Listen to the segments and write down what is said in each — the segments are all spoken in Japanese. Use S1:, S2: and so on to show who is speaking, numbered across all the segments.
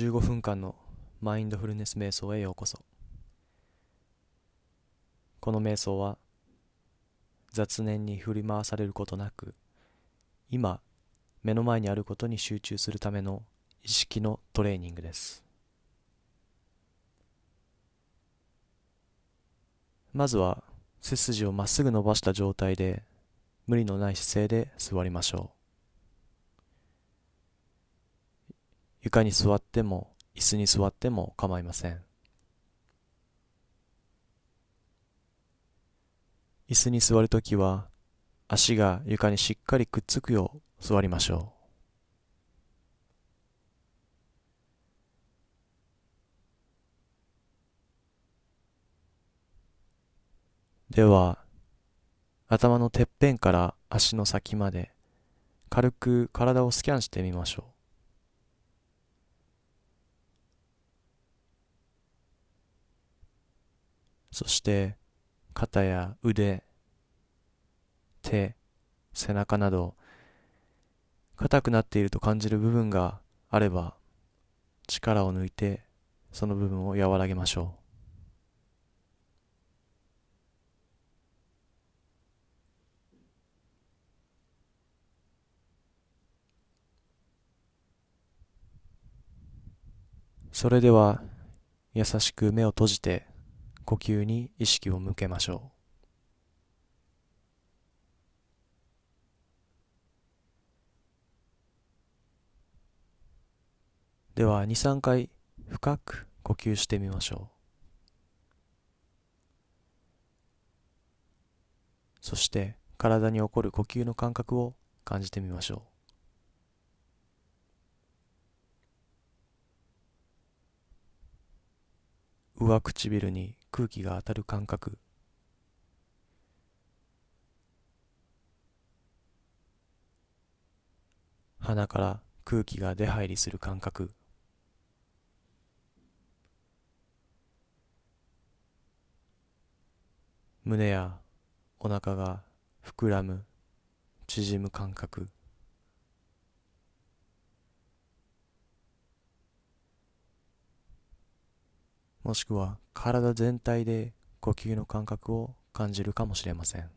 S1: 15分間のマインドフルネス瞑想へようこそ。この瞑想は雑念に振り回されることなく今目の前にあることに集中するための意識のトレーニングです。まずは背筋をまっすぐ伸ばした状態で無理のない姿勢で座りましょう。床に座っても椅子に座っても構いません。椅子に座るときは足が床にしっかりくっつくよう座りましょう。では頭のてっぺんから足の先まで軽く体をスキャンしてみましょう。そして肩や腕、手、背中など硬くなっていると感じる部分があれば力を抜いてその部分を和らげましょう。それでは優しく目を閉じて呼吸に意識を向けましょう。では23回深く呼吸してみましょう。そして体に起こる呼吸の感覚を感じてみましょう。上唇に空気が当たる感覚。鼻から空気が出入りする感覚。胸やお腹が膨らむ縮む感覚。もしくは体全体で呼吸の感覚を感じるかもしれません。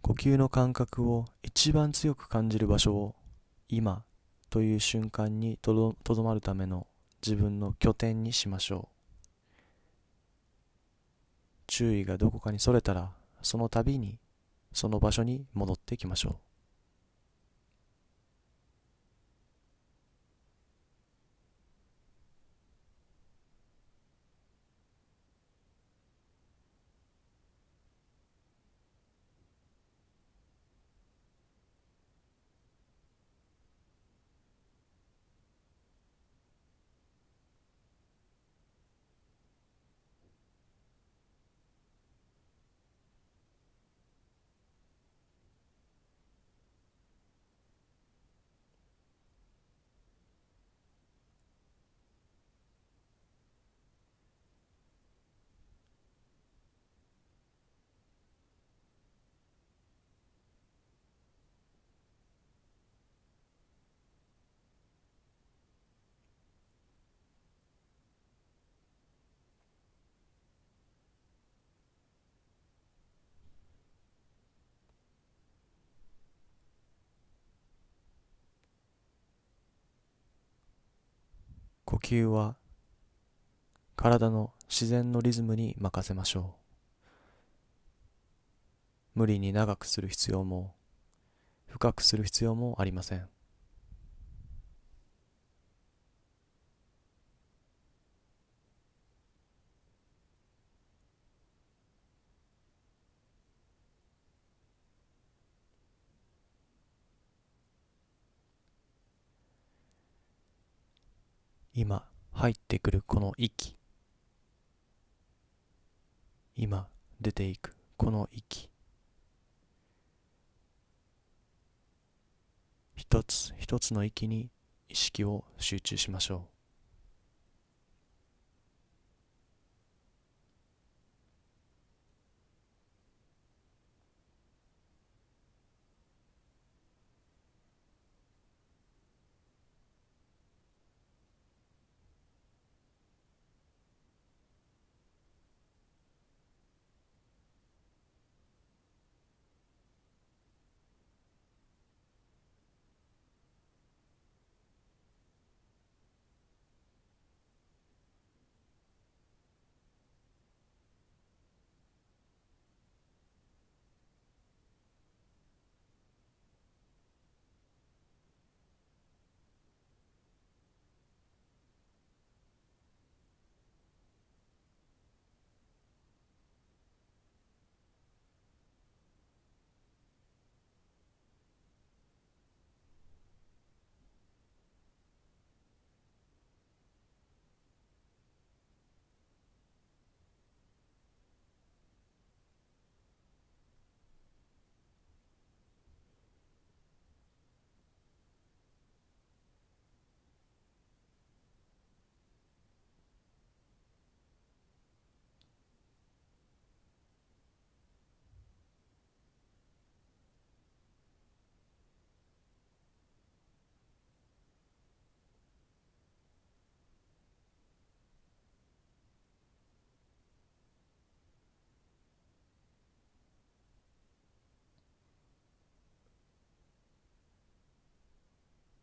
S1: 呼吸の感覚を一番強く感じる場所を今という瞬間にとどまるための自分の拠点にしましょう。注意がどこかにそれたらその度にその場所に戻ってきましょう。呼吸は体の自然のリズムに任せましょう。無理に長くする必要も深くする必要もありません。今入ってくるこの息。今出ていくこの息。一つ一つの息に意識を集中しましょう。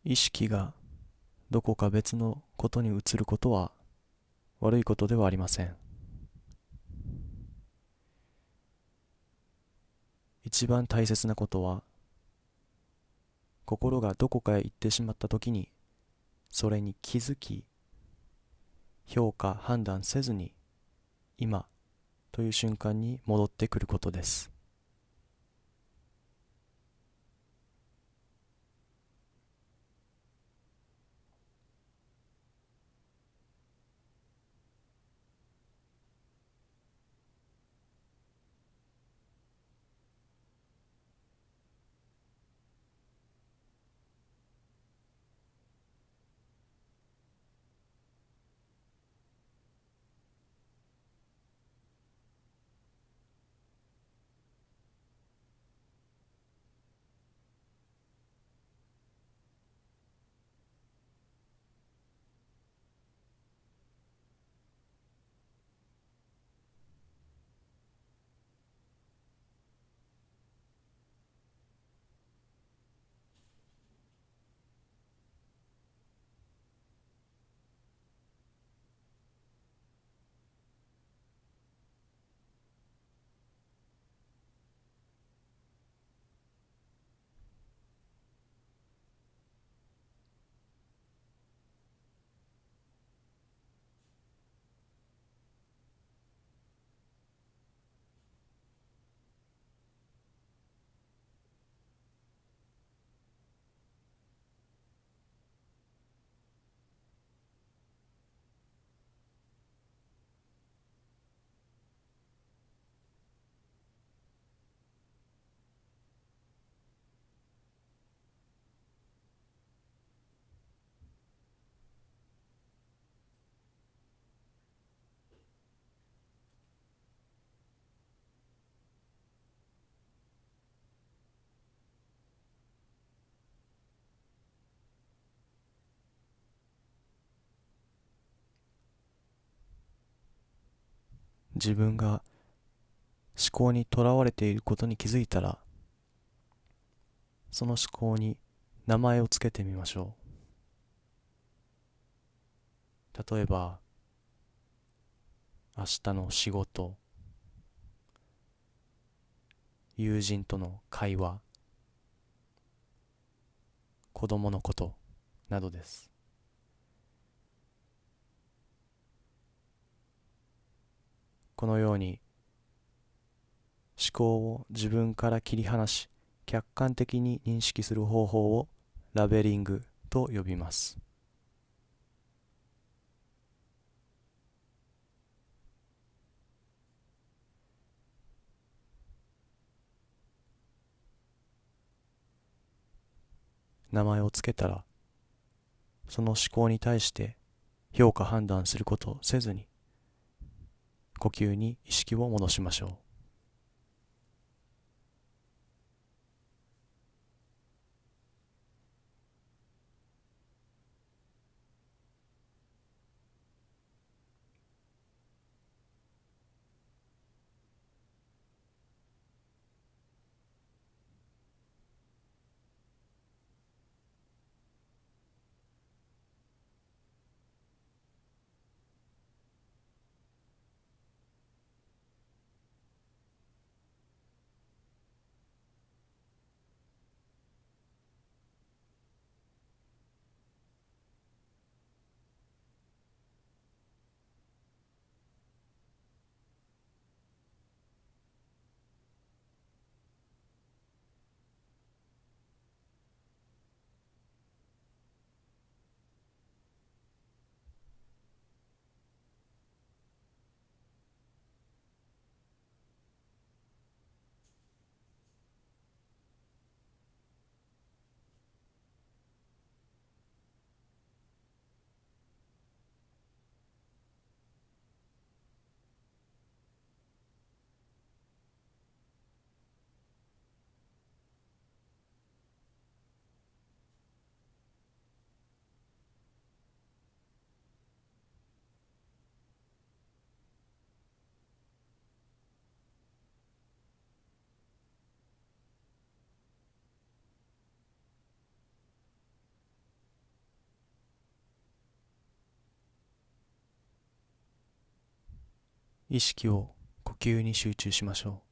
S1: 意識がどこか別のことに移ることは悪いことではありません。一番大切なことは心がどこかへ行ってしまった時にそれに気づき評価判断せずに今という瞬間に戻ってくることです。自分が思考にとらわれていることに気づいたらその思考に名前をつけてみましょう。例えば明日の仕事友人との会話子供のことなどです。このように思考を自分から切り離し客観的に認識する方法をラベリングと呼びます。名前をつけたらその思考に対して評価判断することをせずに呼吸に意識を戻しましょう。意識を呼吸に集中しましょう。